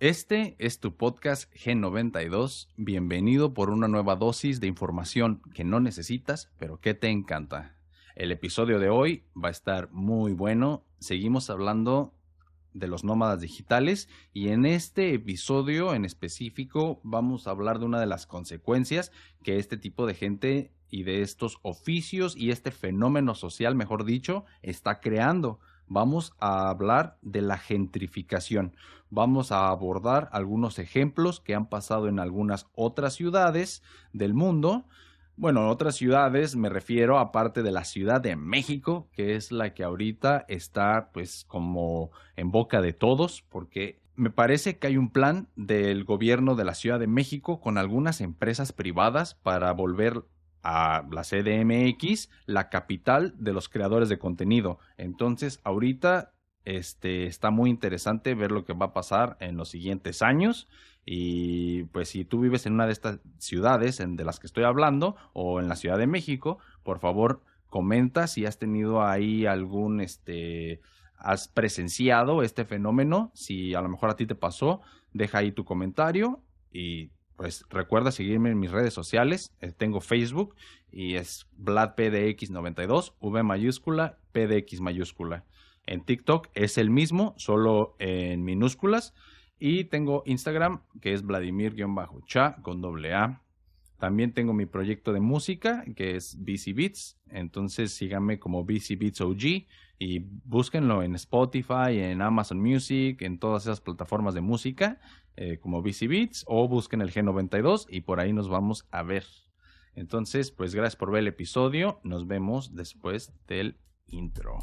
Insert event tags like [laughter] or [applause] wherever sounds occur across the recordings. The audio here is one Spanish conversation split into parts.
Este es tu podcast G92. Bienvenido por una nueva dosis de información que no necesitas, pero que te encanta. El episodio de hoy va a estar muy bueno. Seguimos hablando de los nómadas digitales y en este episodio en específico vamos a hablar de una de las consecuencias que este tipo de gente y de estos oficios y este fenómeno social, mejor dicho, está creando vamos a hablar de la gentrificación. Vamos a abordar algunos ejemplos que han pasado en algunas otras ciudades del mundo. Bueno, otras ciudades me refiero aparte de la Ciudad de México, que es la que ahorita está pues como en boca de todos, porque me parece que hay un plan del gobierno de la Ciudad de México con algunas empresas privadas para volver a la CDMX, la capital de los creadores de contenido. Entonces, ahorita este, está muy interesante ver lo que va a pasar en los siguientes años. Y pues si tú vives en una de estas ciudades en, de las que estoy hablando o en la Ciudad de México, por favor comenta si has tenido ahí algún, este, has presenciado este fenómeno, si a lo mejor a ti te pasó, deja ahí tu comentario y pues recuerda seguirme en mis redes sociales. Eh, tengo Facebook y es VladPDX92, V mayúscula, PDX mayúscula. En TikTok es el mismo, solo en minúsculas. Y tengo Instagram, que es Vladimir-cha con doble A. También tengo mi proyecto de música, que es BC Beats. Entonces síganme como BC Beats OG y búsquenlo en Spotify, en Amazon Music, en todas esas plataformas de música. Eh, como BC Beats o busquen el G92 y por ahí nos vamos a ver. Entonces, pues gracias por ver el episodio. Nos vemos después del intro.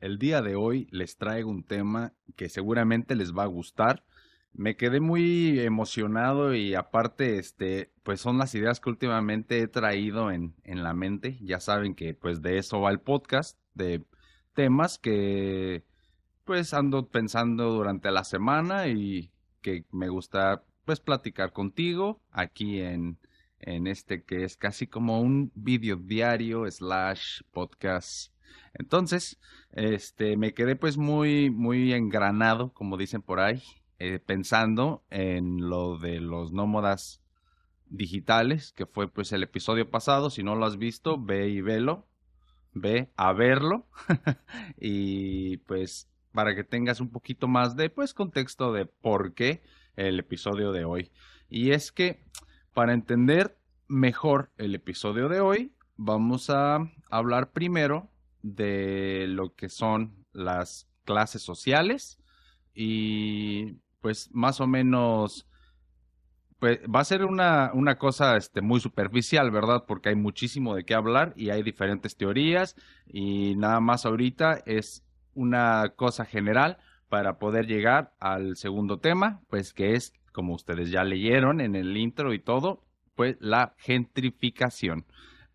El día de hoy les traigo un tema que seguramente les va a gustar. Me quedé muy emocionado y aparte, este, pues son las ideas que últimamente he traído en, en la mente. Ya saben que pues de eso va el podcast, de temas que pues ando pensando durante la semana y que me gusta pues platicar contigo aquí en, en este que es casi como un video diario slash podcast. Entonces, este, me quedé pues muy, muy engranado, como dicen por ahí, eh, pensando en lo de los nómadas digitales, que fue pues el episodio pasado. Si no lo has visto, ve y velo, ve a verlo. [laughs] y pues para que tengas un poquito más de pues contexto de por qué el episodio de hoy. Y es que para entender mejor el episodio de hoy, vamos a hablar primero de lo que son las clases sociales y pues más o menos pues va a ser una, una cosa este, muy superficial, ¿verdad? Porque hay muchísimo de qué hablar y hay diferentes teorías y nada más ahorita es una cosa general para poder llegar al segundo tema, pues que es, como ustedes ya leyeron en el intro y todo, pues la gentrificación.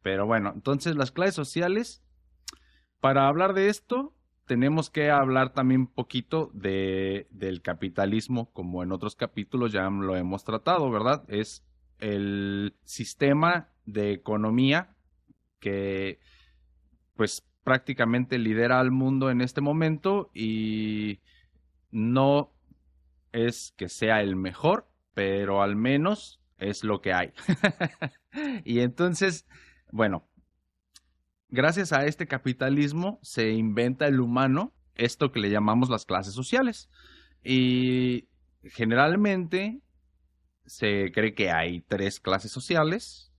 Pero bueno, entonces las clases sociales, para hablar de esto, tenemos que hablar también un poquito de, del capitalismo, como en otros capítulos ya lo hemos tratado, ¿verdad? Es el sistema de economía que pues prácticamente lidera al mundo en este momento y no es que sea el mejor, pero al menos es lo que hay. [laughs] y entonces, bueno, gracias a este capitalismo se inventa el humano esto que le llamamos las clases sociales. Y generalmente se cree que hay tres clases sociales.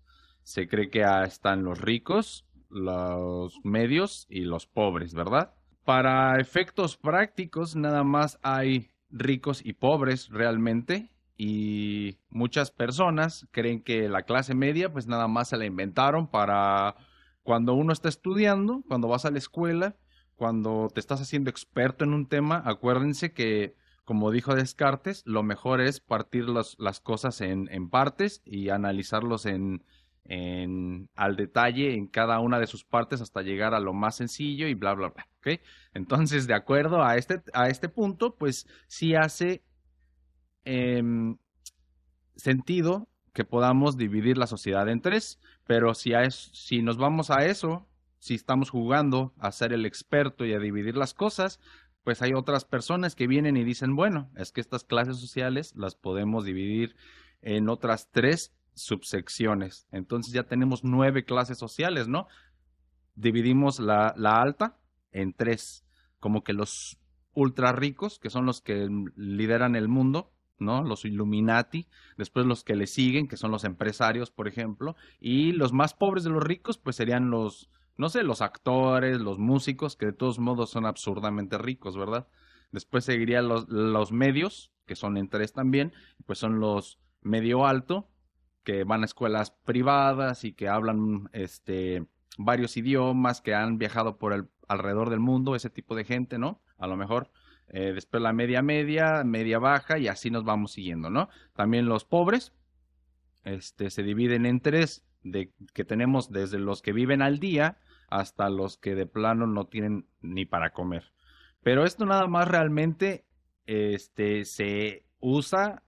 Se cree que están los ricos, los medios y los pobres, ¿verdad? Para efectos prácticos, nada más hay ricos y pobres realmente y muchas personas creen que la clase media pues nada más se la inventaron para cuando uno está estudiando, cuando vas a la escuela, cuando te estás haciendo experto en un tema, acuérdense que como dijo Descartes, lo mejor es partir las cosas en, en, partes y analizarlos en, al detalle en cada una de sus partes hasta llegar a lo más sencillo y bla, bla, bla. ¿ok? Entonces, de acuerdo a este, a este punto, pues sí hace em, sentido que podamos dividir la sociedad en tres, pero si, a si nos vamos a eso, si estamos jugando a ser el experto y a dividir las cosas, pues hay otras personas que vienen y dicen, bueno, es que estas clases sociales las podemos dividir en otras tres subsecciones. Entonces ya tenemos nueve clases sociales, ¿no? Dividimos la, la alta en tres, como que los ultra ricos, que son los que lideran el mundo, ¿no? Los Illuminati, después los que le siguen, que son los empresarios, por ejemplo, y los más pobres de los ricos, pues serían los, no sé, los actores, los músicos, que de todos modos son absurdamente ricos, ¿verdad? Después seguirían los, los medios, que son en tres también, pues son los medio alto, que van a escuelas privadas y que hablan este varios idiomas, que han viajado por el alrededor del mundo, ese tipo de gente, ¿no? A lo mejor eh, después la media media, media baja y así nos vamos siguiendo, ¿no? También los pobres este, se dividen en tres, de, que tenemos desde los que viven al día hasta los que de plano no tienen ni para comer. Pero esto nada más realmente este, se usa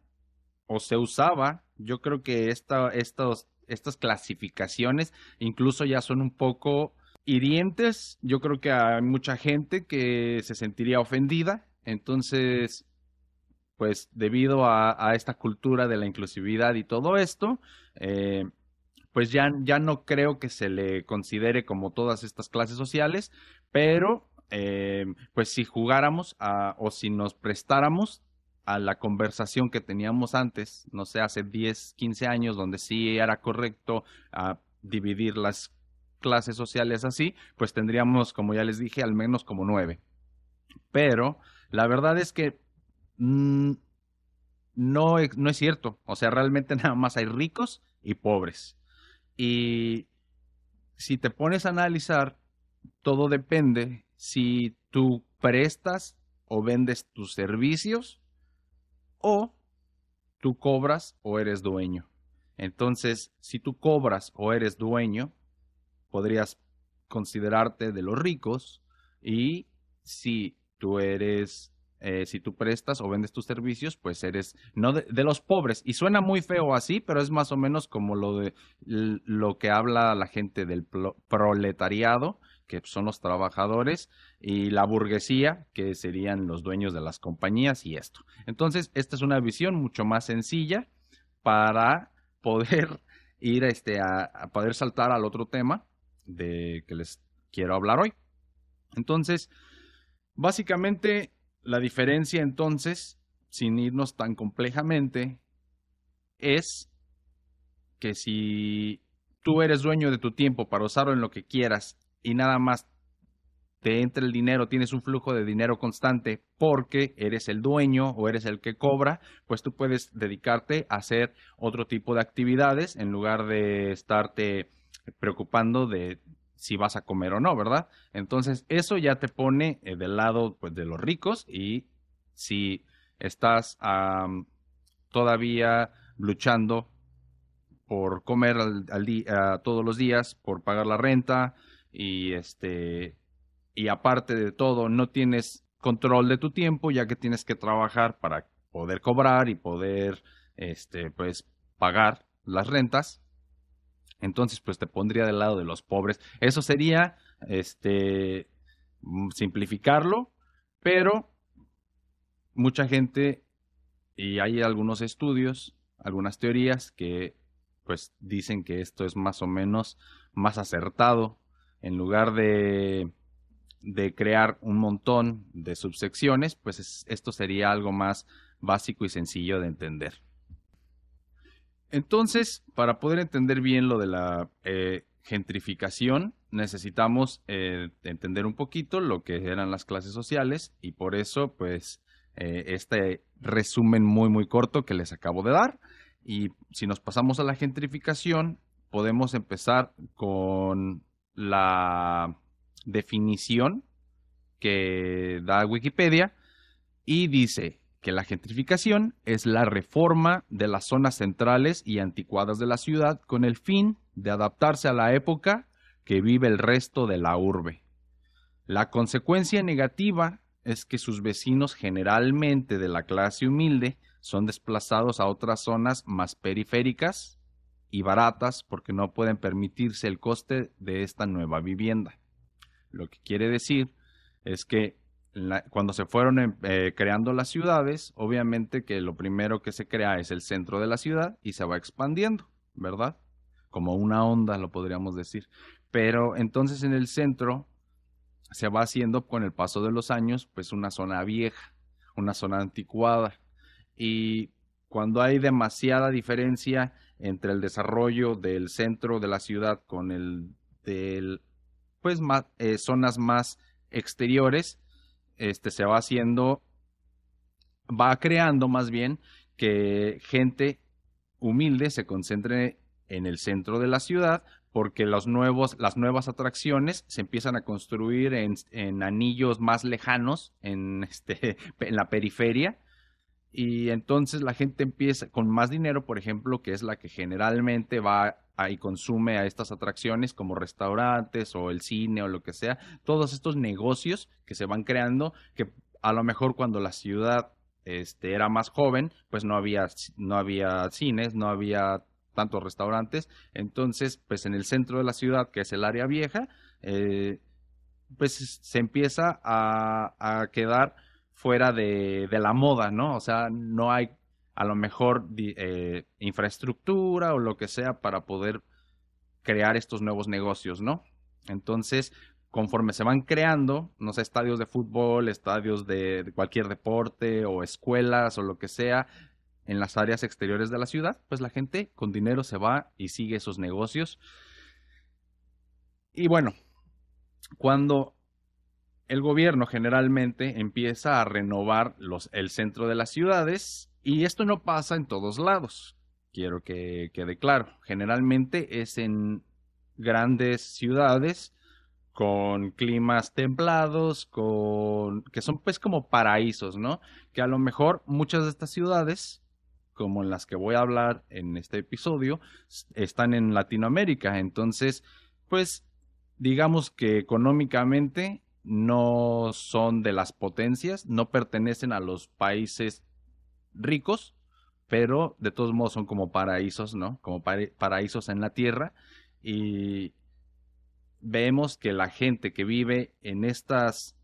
o se usaba. Yo creo que esta, estos, estas clasificaciones incluso ya son un poco hirientes. Yo creo que hay mucha gente que se sentiría ofendida. Entonces, pues debido a, esta cultura de la inclusividad y todo esto, eh, pues ya, ya no creo que se le considere como todas estas clases sociales, pero eh, pues si jugáramos o si nos prestáramos a la conversación que teníamos antes, no sé, hace 10, 15 años, donde sí era correcto a dividir las clases sociales así, pues tendríamos, como ya les dije, al menos como nueve. Pero la verdad es que mm, no, no es cierto. O sea, realmente [laughs] nada más hay ricos y pobres. Y si te pones a analizar, todo depende si tú prestas o vendes tus servicios o tú cobras o eres dueño. Entonces, si tú cobras o eres dueño, podrías considerarte de los ricos y si tú eres, eh, si tú prestas o vendes tus servicios, pues eres no de, los pobres. Y suena muy feo así, pero es más o menos como lo de lo que habla la gente del proletariado, que son los trabajadores, y la burguesía, que serían los dueños de las compañías y esto. Entonces, esta es una visión mucho más sencilla para poder [laughs] ir este, a poder saltar al otro tema de que les quiero hablar hoy. Entonces, básicamente la diferencia entonces, sin irnos tan complejamente, es que si tú eres dueño de tu tiempo para usarlo en lo que quieras y nada más te entra el dinero, tienes un flujo de dinero constante porque eres el dueño o eres el que cobra, pues tú puedes dedicarte a hacer otro tipo de actividades en lugar de estarte preocupando de si vas a comer o no, ¿verdad? Entonces, eso ya te pone eh, del lado pues, de los ricos y si estás todavía luchando por comer al, día, todos los días, por pagar la renta y este y aparte de todo no tienes control de tu tiempo ya que tienes que trabajar para poder cobrar y poder este pues pagar las rentas entonces, pues te pondría del lado de los pobres. Eso sería, este, mm, simplificarlo, pero mucha gente, y hay algunos estudios, algunas teorías que, pues, dicen que esto es más o menos más acertado. En lugar de, de crear un montón de subsecciones, pues esto sería algo más básico y sencillo de entender. Entonces, para poder entender bien lo de la eh, gentrificación, necesitamos eh, entender un poquito lo que eran las clases sociales y por eso, pues, eh, este resumen muy, muy corto que les acabo de dar. Y si nos pasamos a la gentrificación, podemos empezar con la definición que da Wikipedia y dice, que la gentrificación es la reforma de las zonas centrales y anticuadas de la ciudad con el fin de adaptarse a la época que vive el resto de la urbe. La consecuencia negativa es que sus vecinos generalmente de la clase humilde son desplazados a otras zonas más periféricas y baratas porque no pueden permitirse el coste de esta nueva vivienda. Lo que quiere decir es que cuando se fueron em, eh, creando las ciudades, obviamente que lo primero que se crea es el centro de la ciudad y se va expandiendo, ¿verdad? Como una onda, lo podríamos decir. Pero entonces en el centro se va haciendo con el paso de los años, pues una zona vieja, una zona anticuada. Y cuando hay demasiada diferencia entre el desarrollo del centro de la ciudad con el del, pues más, eh, zonas más exteriores, este se va haciendo, va creando más bien que gente humilde se concentre en el centro de la ciudad porque las nuevas atracciones se empiezan a construir en, en anillos más lejanos, en, [laughs] este, en la periferia, y entonces la gente empieza con más dinero, por ejemplo, que es la que generalmente va y consume a estas atracciones como restaurantes o el cine o lo que sea, todos estos negocios que se van creando, que a lo mejor cuando la ciudad este, era más joven, pues no había, no había cines, no había tantos restaurantes. Entonces, pues en el centro de la ciudad, que es el área vieja, eh, pues se empieza a, quedar fuera de, la moda, ¿no? O sea, no hay a lo mejor eh, infraestructura o lo que sea para poder crear estos nuevos negocios, ¿no? Entonces, conforme se van creando, no sé, estadios de fútbol, estadios de cualquier deporte o escuelas o lo que sea, en las áreas exteriores de la ciudad, pues la gente con dinero se va y sigue esos negocios. Y bueno, cuando el gobierno generalmente empieza a renovar los, el centro de las ciudades, y esto no pasa en todos lados, quiero que quede claro, generalmente es en grandes ciudades con climas templados, con que son pues como paraísos, ¿no? Que a lo mejor muchas de estas ciudades como en las que voy a hablar en este episodio, están en Latinoamérica. Entonces, pues digamos que económicamente no son de las potencias, no pertenecen a los países ricos, pero de todos modos son como paraísos, ¿no? Como paraísos en la tierra. Y vemos que la gente que vive en estas,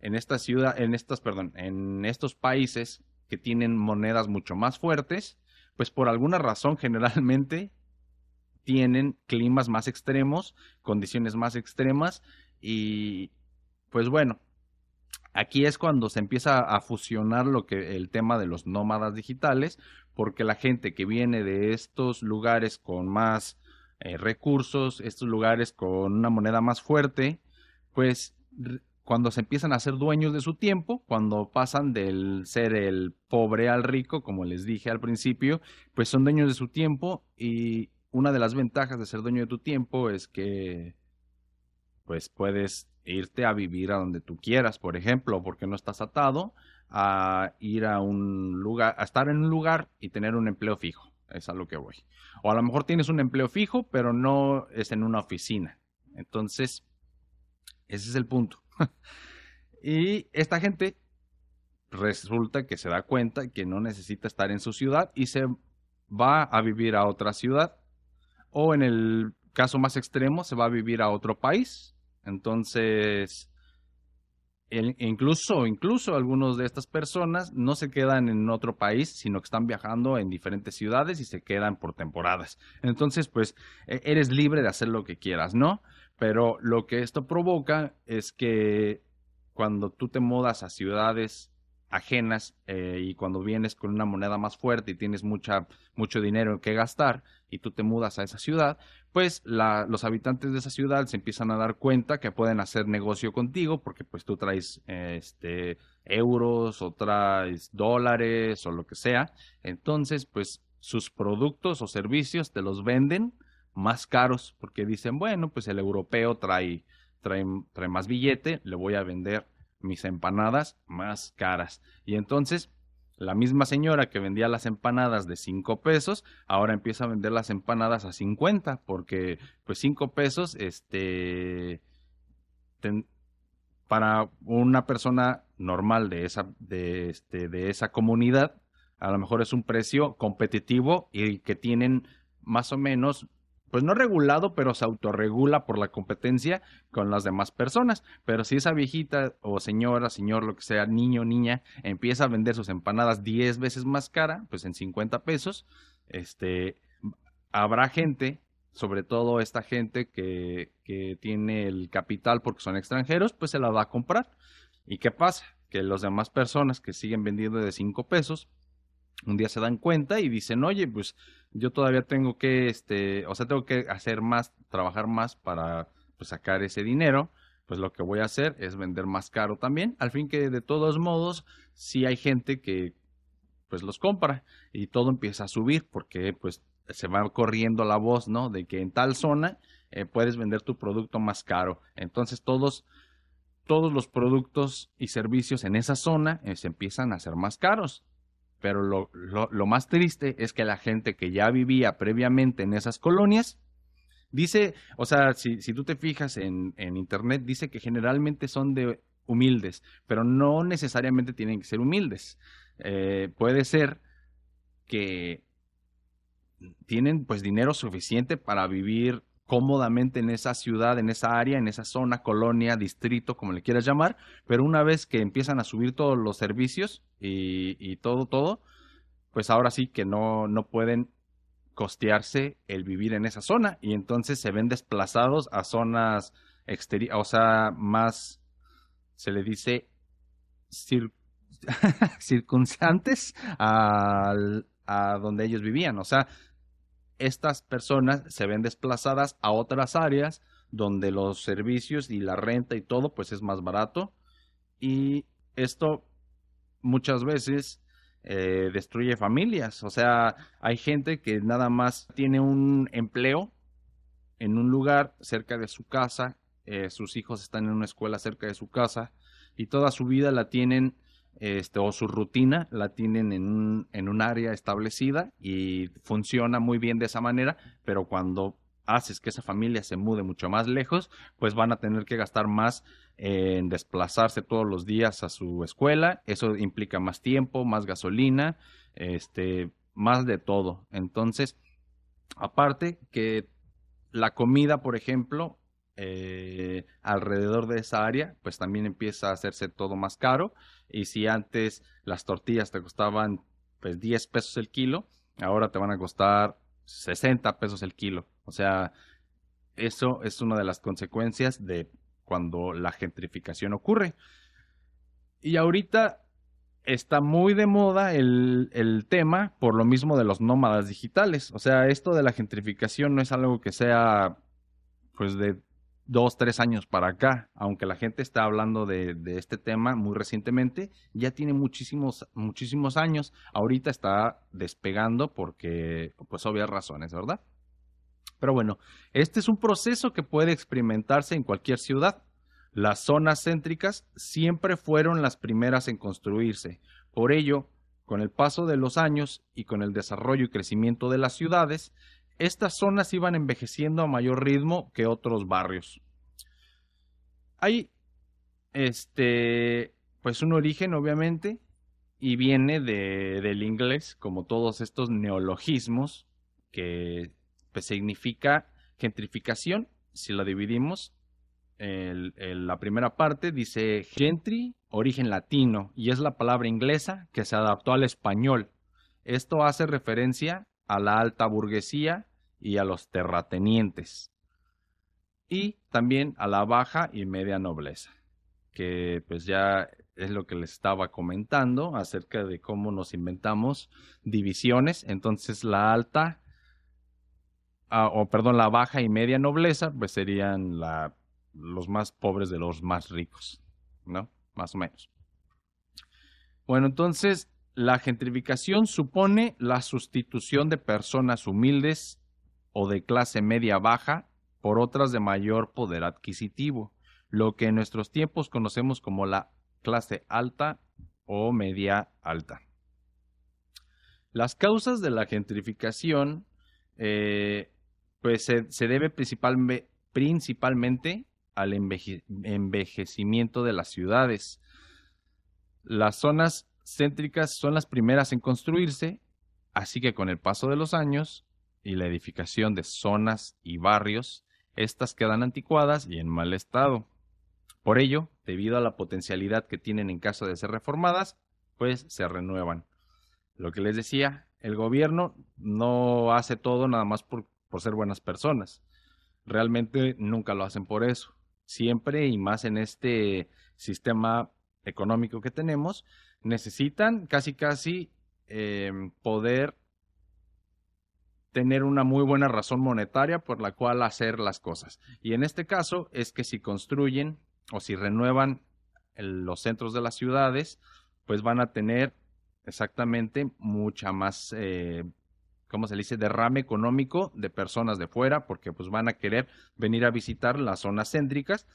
en esta ciudad, en estas, perdón, en estos países que tienen monedas mucho más fuertes, pues por alguna razón generalmente tienen climas más extremos, condiciones más extremas y pues bueno, aquí es cuando se empieza a fusionar lo que el tema de los nómadas digitales, porque la gente que viene de estos lugares con más eh, recursos, estos lugares con una moneda más fuerte, pues cuando se empiezan a ser dueños de su tiempo, cuando pasan del ser el pobre al rico, como les dije al principio, pues son dueños de su tiempo y una de las ventajas de ser dueño de tu tiempo es que pues puedes irte a vivir a donde tú quieras, por ejemplo, porque no estás atado a ir a un lugar, a estar en un lugar y tener un empleo fijo. Es a lo que voy. O a lo mejor tienes un empleo fijo, pero no es en una oficina. Entonces, ese es el punto. [laughs] y esta gente resulta que se da cuenta que no necesita estar en su ciudad y se va a vivir a otra ciudad. O en el caso más extremo, se va a vivir a otro país. Entonces, incluso, incluso algunos de estas personas no se quedan en otro país, sino que están viajando en diferentes ciudades y se quedan por temporadas. Entonces, pues, e-, eres libre de hacer lo que quieras, ¿no? Pero lo que esto provoca es que cuando tú te mudas a ciudades ajenas eh, y cuando vienes con una moneda más fuerte y tienes mucha, mucho dinero que gastar y tú te mudas a esa ciudad, pues los habitantes de esa ciudad se empiezan a dar cuenta que pueden hacer negocio contigo porque pues tú traes este, euros o traes dólares o lo que sea. Entonces pues sus productos o servicios te los venden más caros porque dicen, bueno, pues el europeo trae, trae más billete, le voy a vender mis empanadas más caras. Y entonces La misma señora que vendía las empanadas de 5 pesos, ahora empieza a vender las empanadas a 50, porque pues 5 pesos, este, para una persona normal de esa, de, este, de esa comunidad, a lo mejor es un precio competitivo y que tienen más o menos pues no regulado, pero se autorregula por la competencia con las demás personas. Pero si esa viejita o señora, señor, lo que sea, niño, niña, empieza a vender sus empanadas 10 veces más cara, pues en 50 pesos, este, habrá gente, sobre todo esta gente que, que tiene el capital porque son extranjeros, pues se la va a comprar. ¿Y qué pasa? Que las demás personas que siguen vendiendo de 5 pesos, un día se dan cuenta y dicen, oye, pues yo todavía tengo que, este, o sea, tengo que hacer más, trabajar más para pues, sacar ese dinero, pues lo que voy a hacer es vender más caro también, al fin que de todos modos, si hay gente que pues los compra y todo empieza a subir porque pues se va corriendo la voz, ¿no? De que en tal zona eh, puedes vender tu producto más caro. Entonces todos, todos los productos y servicios en esa zona eh, se empiezan a hacer más caros. Pero lo, más triste es que la gente que ya vivía previamente en esas colonias, dice, o sea, si, si tú te fijas en, en internet, dice que generalmente son de humildes, pero no necesariamente tienen que ser humildes. Eh, puede ser que tienen pues dinero suficiente para vivir cómodamente en esa ciudad, en esa área, en esa zona, colonia, distrito, como le quieras llamar, pero una vez que empiezan a subir todos los servicios y, todo, todo, pues ahora sí que no, no pueden costearse el vivir en esa zona y entonces se ven desplazados a zonas exteriores, o sea, más, se le dice, [laughs] circunstantes a donde ellos vivían, o sea, estas personas se ven desplazadas a otras áreas donde los servicios y la renta y todo pues es más barato y esto muchas veces eh, destruye familias. O sea, hay gente que nada más tiene un empleo en un lugar cerca de su casa, eh, sus hijos están en una escuela cerca de su casa y toda su vida la tienen este, o su rutina la tienen en un, en un área establecida y funciona muy bien de esa manera, pero cuando haces que esa familia se mude mucho más lejos, pues van a tener que gastar más en desplazarse todos los días a su escuela. Eso implica más tiempo, más gasolina, este, más de todo. Entonces, aparte que la comida, por ejemplo, eh, alrededor de esa área, pues también empieza a hacerse todo más caro. Y si antes las tortillas te costaban pues 10 pesos el kilo, ahora te van a costar 60 pesos el kilo. O sea, eso es una de las consecuencias de cuando la gentrificación ocurre. Y ahorita está muy de moda el, el, tema por lo mismo de los nómadas digitales. O sea, esto de la gentrificación no es algo que sea pues de dos, tres años para acá, aunque la gente está hablando de, este tema muy recientemente, ya tiene muchísimos, muchísimos años. Ahorita está despegando porque, pues, obvias razones, ¿verdad? Pero bueno, este es un proceso que puede experimentarse en cualquier ciudad. Las zonas céntricas siempre fueron las primeras en construirse. Por ello, con el paso de los años y con el desarrollo y crecimiento de las ciudades, estas zonas iban envejeciendo a mayor ritmo que otros barrios. Hay, este, pues un origen, obviamente, y viene de, del inglés, como todos estos neologismos, que pues, significa gentrificación, si la dividimos. la primera parte dice gentry, origen latino, y es la palabra inglesa que se adaptó al español. Esto hace referencia a la alta burguesía y a los terratenientes. Y también a la baja y media nobleza, que pues ya es lo que les estaba comentando acerca de cómo nos inventamos divisiones. Entonces la alta, ah, o perdón, la baja y media nobleza, pues serían la, los más pobres de los más ricos, ¿no? Más o menos. Bueno, entonces la gentrificación supone la sustitución de personas humildes o de clase media baja por otras de mayor poder adquisitivo, lo que en nuestros tiempos conocemos como la clase alta o media alta. Las causas de la gentrificación, eh, pues se, se debe principalme- principalmente al enveje- envejecimiento de las ciudades. Las zonas céntricas son las primeras en construirse, así que con el paso de los años y la edificación de zonas y barrios, estas quedan anticuadas y en mal estado. Por ello, debido a la potencialidad que tienen en caso de ser reformadas, pues se renuevan. Lo que les decía, el gobierno no hace todo nada más por, por ser buenas personas. Realmente nunca lo hacen por eso. Siempre y más en este sistema económico que tenemos, necesitan casi casi eh, poder tener una muy buena razón monetaria por la cual hacer las cosas. Y en este caso es que si construyen o si renuevan los centros de las ciudades, pues van a tener exactamente mucha más, eh, ¿cómo se dice?, derrame económico de personas de fuera, porque pues van a querer venir a visitar las zonas céntricas,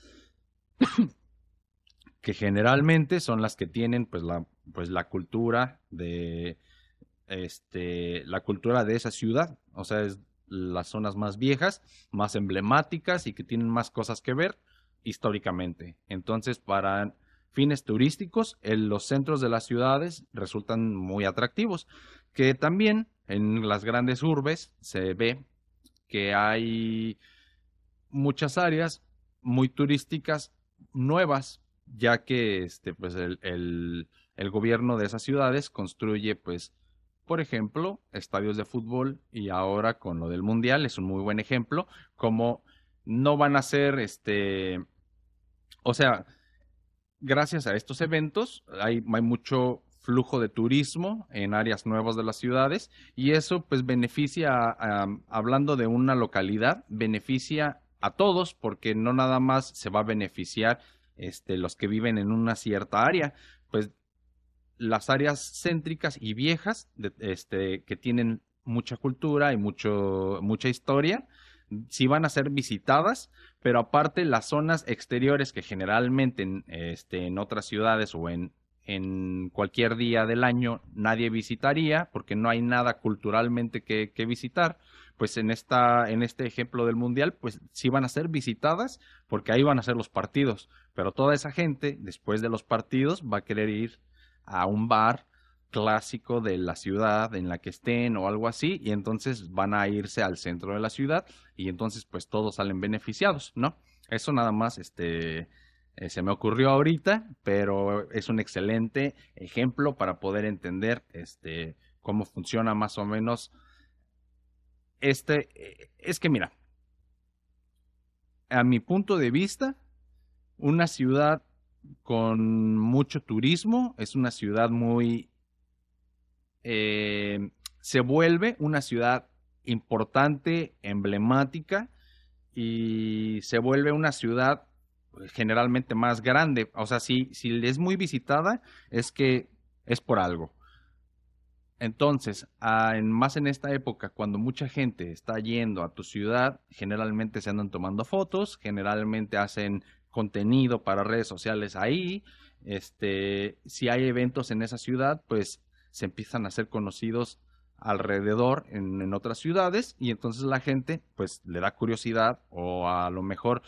[coughs] que generalmente son las que tienen pues la, pues la cultura de, este, la cultura de esa ciudad, o sea, es las zonas más viejas, más emblemáticas y que tienen más cosas que ver históricamente. Entonces, para fines turísticos, el- los centros de las ciudades resultan muy atractivos, que también en las grandes urbes se ve que hay muchas áreas muy turísticas nuevas, ya que este, pues el, el- el gobierno de esas ciudades construye, pues, por ejemplo, estadios de fútbol y ahora con lo del mundial es un muy buen ejemplo, como no van a ser, este, o sea, gracias a estos eventos hay, hay mucho flujo de turismo en áreas nuevas de las ciudades y eso pues beneficia, a- hablando de una localidad, beneficia a todos porque no nada más se va a beneficiar este, los que viven en una cierta área, pues las áreas céntricas y viejas de- este, que tienen mucha cultura y mucho, mucha historia, sí van a ser visitadas, pero aparte las zonas exteriores que generalmente en, este, en otras ciudades o en, en cualquier día del año nadie visitaría porque no hay nada culturalmente que, que visitar, pues en, esta, en este ejemplo del Mundial, pues sí van a ser visitadas porque ahí van a ser los partidos, pero toda esa gente después de los partidos va a querer ir a un bar clásico de la ciudad en la que estén o algo así y entonces van a irse al centro de la ciudad y entonces pues todos salen beneficiados, ¿no? Eso nada más este eh, se me ocurrió ahorita, pero es un excelente ejemplo para poder entender este cómo funciona más o menos este eh, es que mira, a mi punto de vista, una ciudad con mucho turismo, es una ciudad muy... eh, se vuelve una ciudad importante, emblemática, y se vuelve una ciudad pues, generalmente más grande. O sea, si, si es muy visitada, es que es por algo. Entonces, ah, en- más en esta época, cuando mucha gente está yendo a tu ciudad, generalmente se andan tomando fotos, generalmente hacen contenido para redes sociales ahí. Este, si hay eventos en esa ciudad, pues se empiezan a ser conocidos alrededor en, otras ciudades y entonces la gente pues le da curiosidad o a lo mejor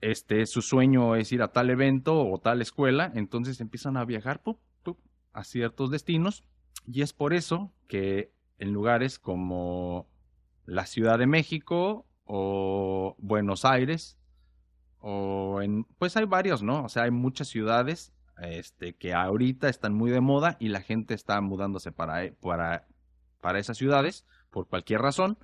este su sueño es ir a tal evento o tal escuela, entonces empiezan a viajar a ciertos destinos y es por eso que en lugares como la Ciudad de México o Buenos Aires o pues hay varios, ¿no? O sea, hay muchas ciudades este que ahorita están muy de moda y la gente está mudándose para e- para para esas ciudades por cualquier razón.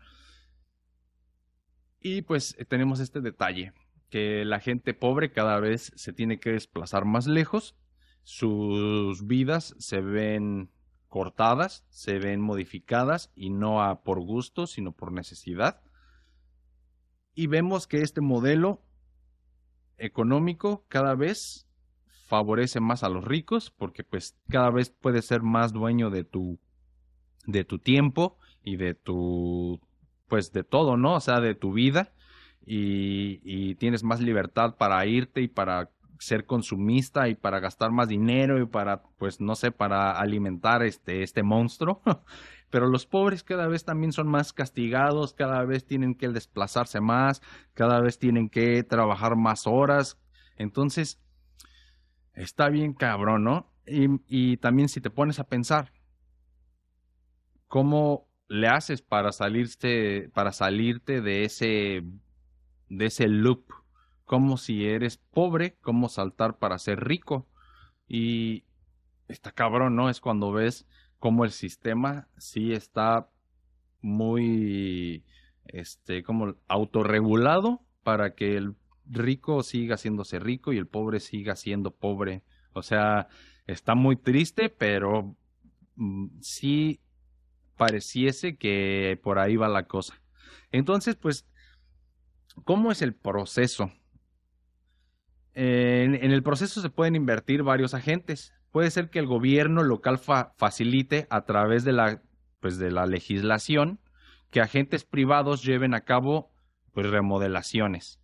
Y pues tenemos este detalle que la gente pobre cada vez se tiene que desplazar más lejos, sus vidas se ven cortadas, se ven modificadas y no a por gusto, sino por necesidad. Y vemos que este modelo económico cada vez favorece más a los ricos porque pues cada vez puedes ser más dueño de tu de tu tiempo y de tu pues de todo, ¿no? O sea, de tu vida y, y tienes más libertad para irte y para ser consumista y para gastar más dinero y para, pues, no sé, para alimentar este, este monstruo. [laughs] Pero los pobres cada vez también son más castigados, cada vez tienen que desplazarse más, cada vez tienen que trabajar más horas. Entonces, está bien cabrón, ¿no? Y, también si te pones a pensar, ¿cómo le haces para salirte, para salirte de ese, de ese loop? Como si eres pobre, cómo saltar para ser rico. Y está cabrón, ¿no? Es cuando ves cómo el sistema sí está muy, este, como autorregulado para que el rico siga haciéndose rico y el pobre siga siendo pobre. O sea, está muy triste, pero mm, sí pareciese que por ahí va la cosa. Entonces, pues, ¿cómo es el proceso? En, en el proceso se pueden invertir varios agentes. Puede ser que el gobierno local facilite a través de la, pues, de la legislación que agentes privados lleven a cabo pues, remodelaciones.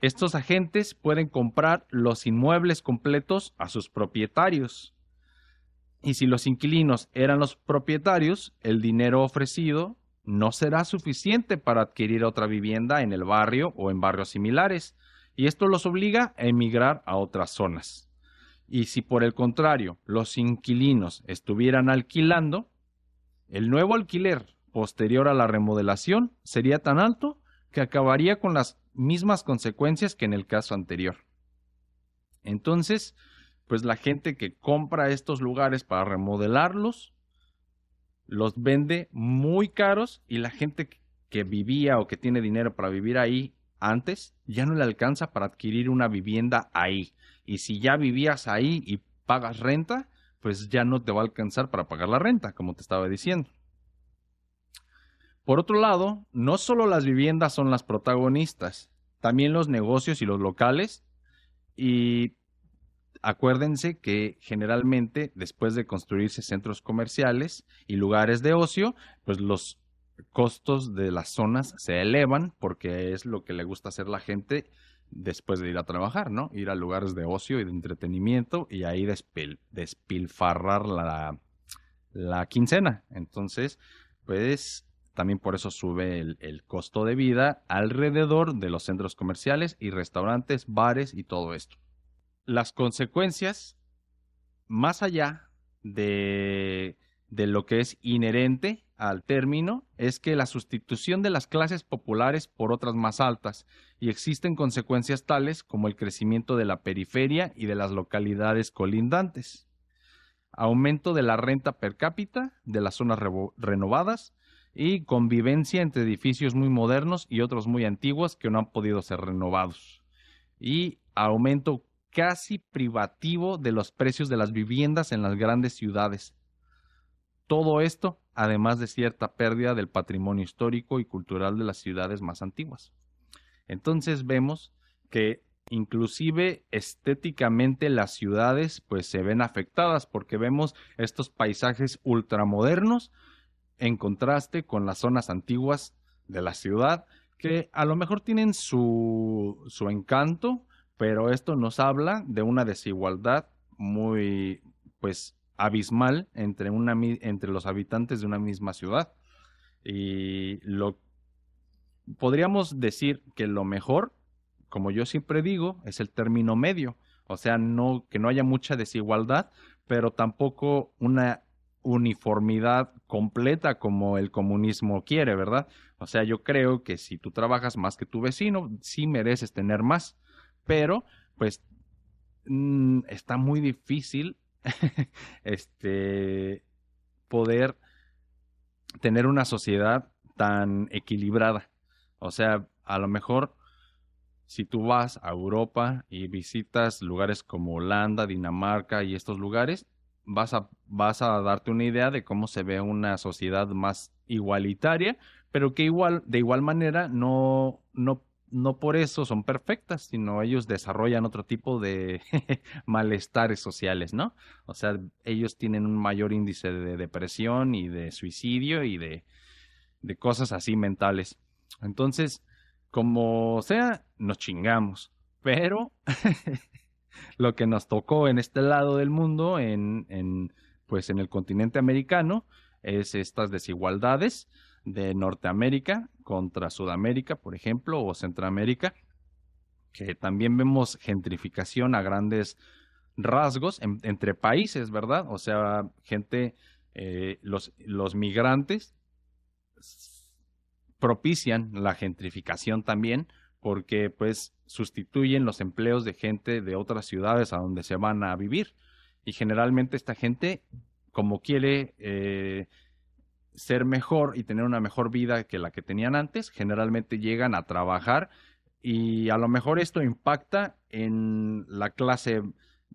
Estos agentes pueden comprar los inmuebles completos a sus propietarios. Y si los inquilinos eran los propietarios, el dinero ofrecido no será suficiente para adquirir otra vivienda en el barrio o en barrios similares, y esto los obliga a emigrar a otras zonas. Y si por el contrario los inquilinos estuvieran alquilando, el nuevo alquiler posterior a la remodelación sería tan alto que acabaría con las mismas consecuencias que en el caso anterior. Entonces, pues la gente que compra estos lugares para remodelarlos, los vende muy caros y la gente que vivía o que tiene dinero para vivir ahí antes, ya no le alcanza para adquirir una vivienda ahí. Y si ya vivías ahí y pagas renta, pues ya no te va a alcanzar para pagar la renta, como te estaba diciendo. Por otro lado, no solo las viviendas son las protagonistas, también los negocios y los locales. Y acuérdense que generalmente después de construirse centros comerciales y lugares de ocio, pues los costos de las zonas se elevan porque es lo que le gusta hacer la gente después de ir a trabajar, ¿no? Ir a lugares de ocio y de entretenimiento y ahí despilfarrar la, quincena. Entonces, pues también por eso sube el, costo de vida alrededor de los centros comerciales y restaurantes, bares y todo esto. Las consecuencias, más allá de lo que es inherente al término es que la sustitución de las clases populares por otras más altas y existen consecuencias tales como el crecimiento de la periferia y de las localidades colindantes, aumento de la renta per cápita de las zonas renovadas y convivencia entre edificios muy modernos y otros muy antiguos que no han podido ser renovados y aumento casi privativo de los precios de las viviendas en las grandes ciudades. Todo esto además de cierta pérdida del patrimonio histórico y cultural de las ciudades más antiguas. Entonces vemos que inclusive estéticamente las ciudades pues se ven afectadas porque vemos estos paisajes ultramodernos en contraste con las zonas antiguas de la ciudad que a lo mejor tienen su, su encanto, pero esto nos habla de una desigualdad muy pues abismal entre, una, entre los habitantes de una misma ciudad. Y lo podríamos decir que lo mejor, como yo siempre digo, es el término medio. O sea, no, que no haya mucha desigualdad, pero tampoco una uniformidad completa como el comunismo quiere, ¿verdad? O sea, yo creo que si tú trabajas más que tu vecino, sí mereces tener más, pero pues mm, está muy difícil [laughs] este, poder tener una sociedad tan equilibrada. O sea, a lo mejor si tú vas a Europa y visitas lugares como Holanda, Dinamarca y estos lugares, vas a, vas a darte una idea de cómo se ve una sociedad más igualitaria, pero que igual, de igual manera no, no no por eso son perfectas, sino ellos desarrollan otro tipo de [laughs] malestares sociales, ¿no? O sea, ellos tienen un mayor índice de depresión y de suicidio y de, de cosas así mentales. Entonces, como sea, nos chingamos, pero [laughs] lo que nos tocó en este lado del mundo, en, en, pues en el continente americano, es estas desigualdades de Norteamérica contra Sudamérica, por ejemplo, o Centroamérica, que también vemos gentrificación a grandes rasgos entre países, ¿verdad? O sea, gente, eh, los, los migrantes propician la gentrificación también porque pues sustituyen los empleos de gente de otras ciudades a donde se van a vivir. Y generalmente esta gente, como quiere eh, ser mejor y tener una mejor vida que la que tenían antes, generalmente llegan a trabajar y a lo mejor esto impacta en la clase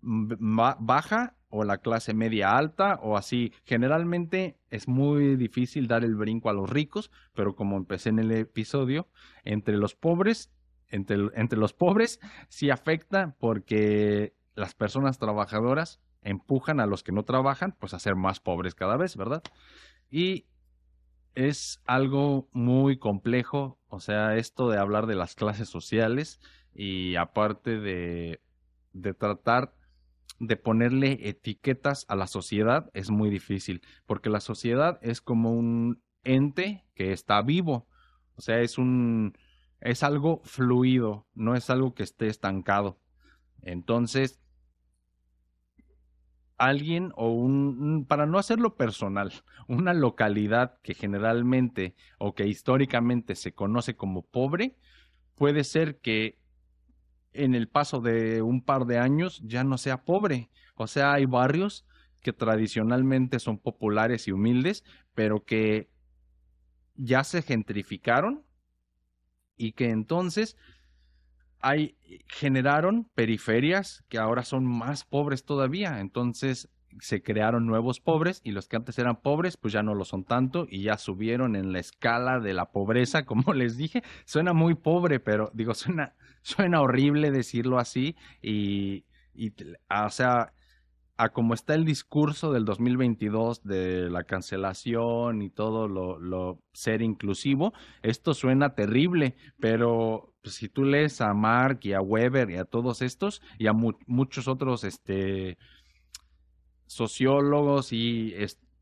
baja o la clase media alta o así. Generalmente es muy difícil dar el brinco a los ricos, pero como empecé en el episodio, entre los pobres, entre, entre los pobres sí afecta porque las personas trabajadoras empujan a los que no trabajan pues a ser más pobres cada vez, ¿verdad? Y es algo muy complejo, o sea, esto de hablar de las clases sociales y aparte de, de tratar de ponerle etiquetas a la sociedad es muy difícil, porque la sociedad es como un ente que está vivo, o sea, es un es algo fluido, no es algo que esté estancado. Entonces, alguien o un, para no hacerlo personal, una localidad que generalmente o que históricamente se conoce como pobre, puede ser que en el paso de un par de años ya no sea pobre. O sea, hay barrios que tradicionalmente son populares y humildes, pero que ya se gentrificaron y que entonces hay, generaron periferias que ahora son más pobres todavía. Entonces se crearon nuevos pobres y los que antes eran pobres pues ya no lo son tanto y ya subieron en la escala de la pobreza, [laughs] como les dije. Suena muy pobre, pero digo, suena, suena horrible decirlo así y, y o sea, a como está el discurso del 2022 de la cancelación y todo lo, ser inclusivo, esto suena terrible, pero pues, si tú lees a Mark y a Weber y a todos estos y a muchos otros este, sociólogos y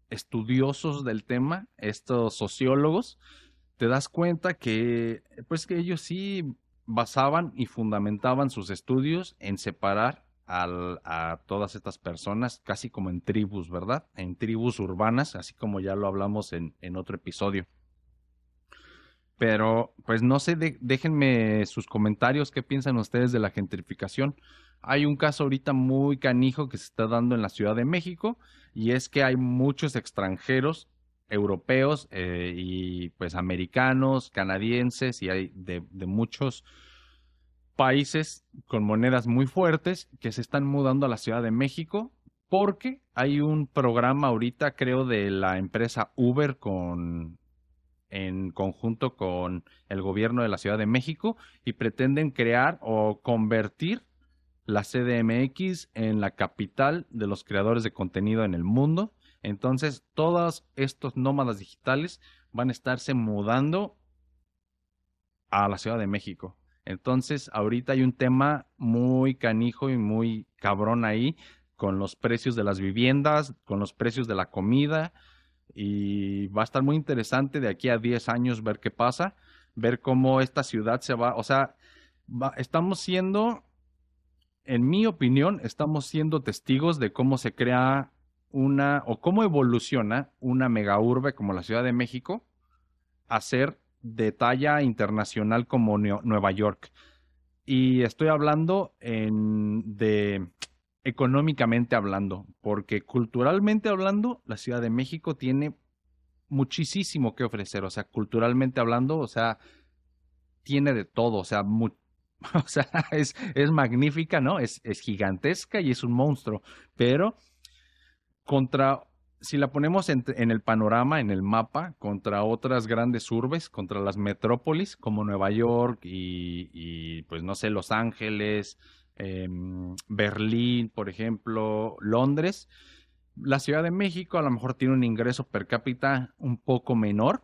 estudiosos del tema, estos sociólogos, te das cuenta que pues que ellos sí basaban y fundamentaban sus estudios en separar a todas estas personas casi como en tribus, ¿verdad? En tribus urbanas, así como ya lo hablamos en, en otro episodio. Pero, pues no sé, déjenme sus comentarios, qué piensan ustedes de la gentrificación. Hay un caso ahorita muy canijo que se está dando en la Ciudad de México y es que hay muchos extranjeros europeos eh, y pues americanos, canadienses y hay de, de muchos países con monedas muy fuertes que se están mudando a la Ciudad de México porque hay un programa ahorita, creo, de la empresa Uber con en conjunto con el gobierno de la Ciudad de México y pretenden crear o convertir la CDMX en la capital de los creadores de contenido en el mundo. Entonces, todos estos nómadas digitales van a estarse mudando a la Ciudad de México. Entonces, ahorita hay un tema muy canijo y muy cabrón ahí con los precios de las viviendas, con los precios de la comida y va a estar muy interesante de aquí a 10 años ver qué pasa, ver cómo esta ciudad se va, o sea, estamos siendo, en mi opinión, estamos siendo testigos de cómo se crea una o cómo evoluciona una mega urbe como la Ciudad de México a ser de talla internacional como Nueva York. Y estoy hablando en, de económicamente hablando, porque culturalmente hablando, la Ciudad de México tiene muchísimo que ofrecer, o sea, culturalmente hablando, o sea, tiene de todo, o sea, [laughs] o sea es, es magnífica, ¿no? Es, es gigantesca y es un monstruo, pero contra si la ponemos en, el panorama, en el mapa, contra otras grandes urbes, contra las metrópolis como Nueva York y, pues no sé, Los Ángeles, em, Berlín, por ejemplo, Londres, la Ciudad de México a lo mejor tiene un ingreso per cápita un poco menor,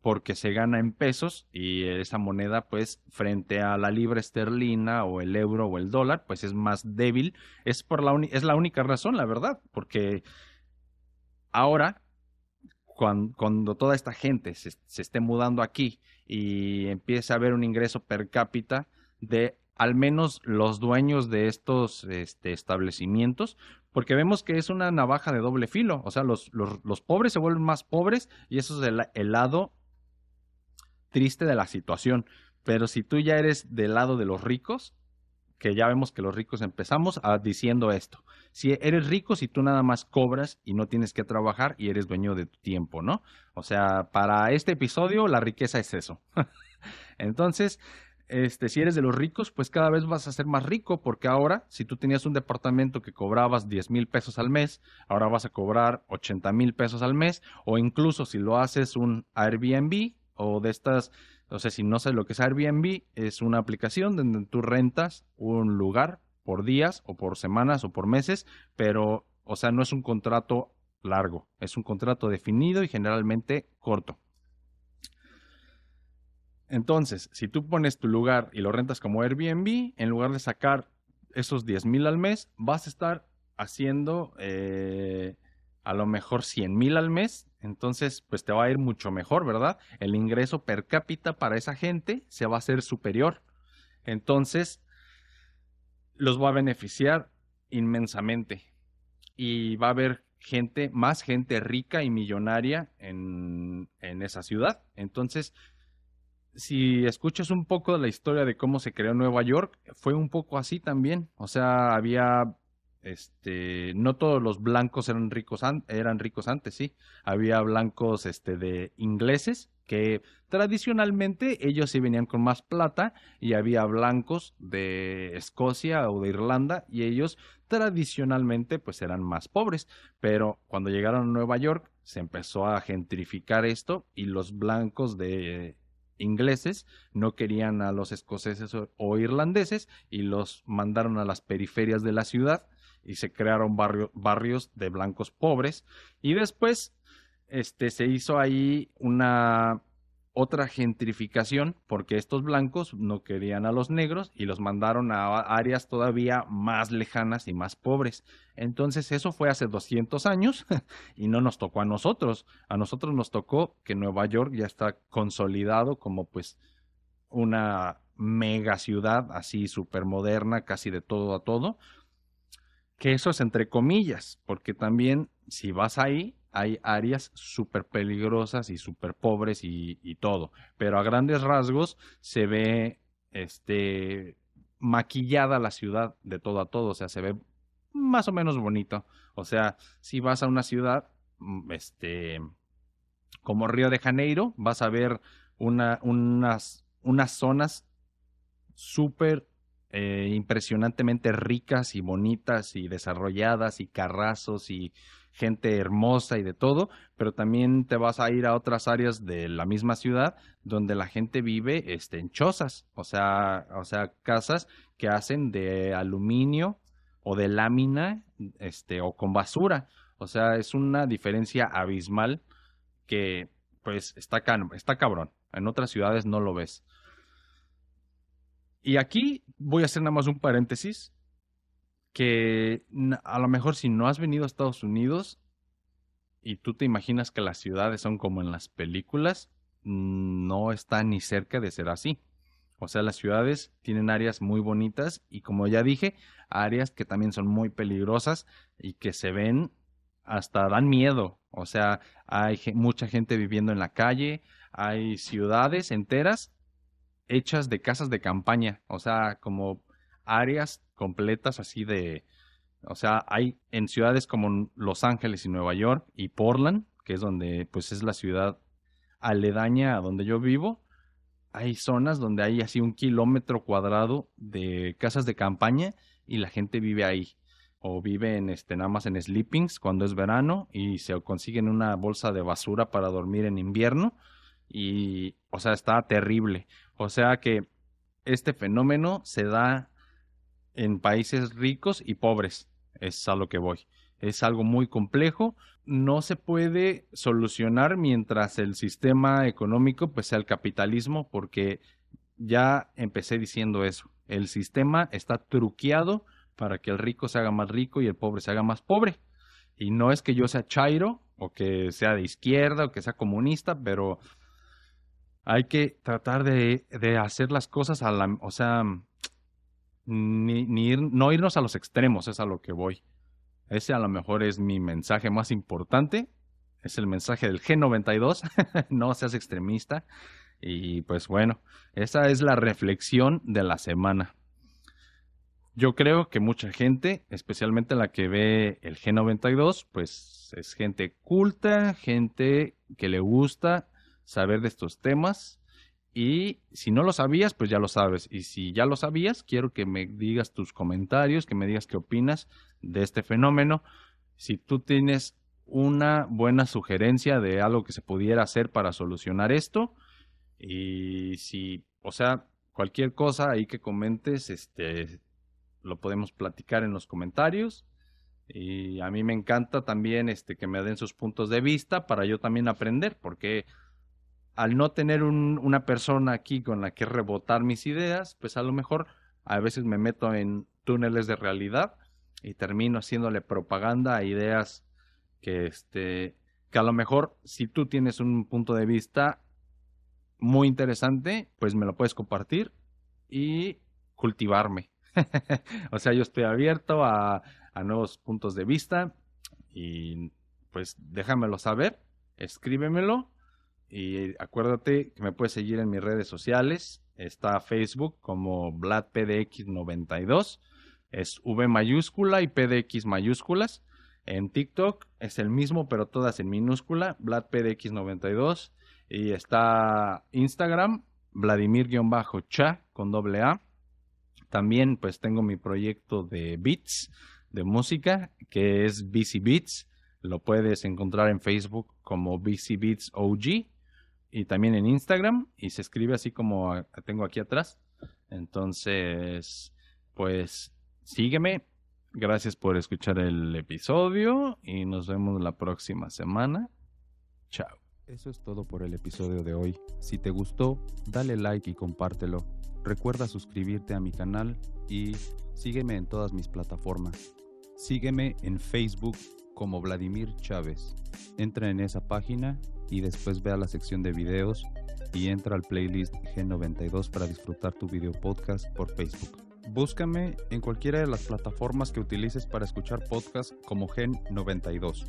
porque se gana en pesos y esa moneda pues frente a la libra esterlina o el euro o el dólar pues es más débil. Es, por la, es la única razón, la verdad, porque ahora cuando, toda esta gente se, esté mudando aquí y empiece a haber un ingreso per cápita de al menos los dueños de estos este, establecimientos, porque vemos que es una navaja de doble filo, o sea, los, pobres se vuelven más pobres y eso es el, lado triste de la situación, pero si tú ya eres del lado de los ricos, que ya vemos que los ricos empezamos a diciendo esto. Si eres rico, si tú nada más cobras y no tienes que trabajar y eres dueño de tu tiempo, ¿no? O sea, para este episodio la riqueza es eso. [laughs] Entonces, este, si eres de los ricos, pues cada vez vas a ser más rico, porque ahora, si tú tenías un departamento que cobrabas 10 mil pesos al mes, ahora vas a cobrar 80 mil pesos al mes, o incluso si lo haces un Airbnb o de estas, sea, si no sabes lo que es Airbnb, es una aplicación donde tú rentas un lugar por días o por semanas o por meses, pero, o sea, no es un contrato largo, es un contrato definido y generalmente corto. Entonces, si tú pones tu lugar y lo rentas como Airbnb, en lugar de sacar esos 10 mil al mes, vas a estar haciendo eh, a lo mejor 100 mil al mes. Entonces, pues te va a ir mucho mejor, ¿verdad? El ingreso per cápita para esa gente se va a hacer superior. Entonces, los va a beneficiar inmensamente. Y va a haber gente, más gente rica y millonaria en, en esa ciudad. Entonces, si escuchas un poco de la historia de cómo se creó Nueva York, fue un poco así también. O sea, había, este, no todos los blancos eran ricos, eran ricos antes, sí. Había blancos, este, de ingleses que tradicionalmente ellos sí venían con más plata y había blancos de Escocia o de Irlanda y ellos tradicionalmente pues eran más pobres. Pero cuando llegaron a Nueva York se empezó a gentrificar esto y los blancos de ingleses no querían a los escoceses o, irlandeses y los mandaron a las periferias de la ciudad y se crearon barrios de blancos pobres y después este se hizo ahí una otra gentrificación porque estos blancos no querían a los negros y los mandaron a áreas todavía más lejanas y más pobres. Entonces eso fue hace 200 años [laughs] y no nos tocó a nosotros. A nosotros nos tocó que Nueva York ya está consolidado como pues una mega ciudad así súper moderna, casi de todo a todo. Que eso es entre comillas, porque también si vas ahí, hay áreas súper peligrosas y súper pobres y, todo. Pero a grandes rasgos se ve este, maquillada la ciudad de todo a todo. O sea, se ve más o menos bonito. O sea, si vas a una ciudad, mm, este, como Río de Janeiro, vas a ver una, unas, unas zonas súper eh, impresionantemente ricas y bonitas y desarrolladas y carrazos y gente hermosa y de todo, pero también te vas a ir a otras áreas de la misma ciudad donde la gente vive este, en chozas, o sea, o sea, casas que hacen de aluminio o de lámina, este, o con basura. O sea, es una diferencia abismal que, pues, está, está cabrón. En otras ciudades no lo ves. Y aquí voy a hacer nada más un paréntesis que a lo mejor si no has venido a Estados Unidos y tú te imaginas que las ciudades son como en las películas, no está ni cerca de ser así. O sea, las ciudades tienen áreas muy bonitas y como ya dije, áreas que también son muy peligrosas y que se ven hasta dan miedo. O sea, hay mucha gente viviendo en la calle, hay ciudades enteras hechas de casas de campaña, o sea, como áreas completas así de, o sea, hay en ciudades como Los Ángeles y Nueva York y Portland, que es donde pues es la ciudad aledaña a donde yo vivo, hay zonas donde hay así un kilómetro cuadrado de casas de campaña y la gente vive ahí. O vive en este, nada más en sleepings cuando es verano y se consiguen una bolsa de basura para dormir en invierno. Y, o sea, está terrible. O sea que este fenómeno se da en países ricos y pobres. Es a lo que voy. es algo muy complejo, no se puede solucionar mientras el sistema económico pues sea el capitalismo, porque ya empecé diciendo eso, el sistema está truqueado para que el rico se haga más rico y el pobre se haga más pobre. Y no es que yo sea chairo o que sea de izquierda o que sea comunista, pero hay que tratar de, hacer las cosas a la, o sea, ni, no irnos a los extremos, es a lo que voy. Ese a lo mejor es mi mensaje más importante. Es el mensaje del G92. [laughs] no seas extremista. Y pues bueno, esa es la reflexión de la semana. Yo creo que mucha gente, especialmente la que ve el G92, pues es gente culta, gente que le gusta saber de estos temas. Y si no lo sabías, pues ya lo sabes. Y si ya lo sabías, quiero que me digas tus comentarios, que me digas qué opinas de este fenómeno. Si tú tienes una buena sugerencia de algo que se pudiera hacer para solucionar esto. Y si, o sea, cualquier cosa ahí que comentes, este, lo podemos platicar en los comentarios. Y a mí me encanta también este, que me den sus puntos de vista para yo también aprender, porque al no tener una persona aquí con la que rebotar mis ideas, pues a lo mejor a veces me meto en túneles de realidad y termino haciéndole propaganda a ideas que este que a lo mejor si tú tienes un punto de vista muy interesante, pues me lo puedes compartir y cultivarme. [laughs] o sea, yo estoy abierto a, a nuevos puntos de vista y pues déjamelo saber, escríbemelo y acuérdate que me puedes seguir en mis redes sociales. Está Facebook como VladPDX92. Es V mayúscula y PDX mayúsculas. En TikTok es el mismo, pero todas en minúscula, VladPDX92. Y está Instagram, Vladimir-cha con doble A. También pues tengo mi proyecto de beats, de música, que es BC Beats. Lo puedes encontrar en Facebook como BC Beats OG y también en Instagram y se escribe así como tengo aquí atrás. Entonces, pues sígueme. Gracias por escuchar el episodio y nos vemos la próxima semana. Chao. Eso es todo por el episodio de hoy. Si te gustó, dale like y compártelo. Recuerda suscribirte a mi canal y sígueme en todas mis plataformas. Sígueme en Facebook como Vladimir Chávez. Entra en esa página y después ve a la sección de videos y entra al playlist G92 para disfrutar tu video podcast por Facebook. Búscame en cualquiera de las plataformas que utilices para escuchar podcast como Gen92.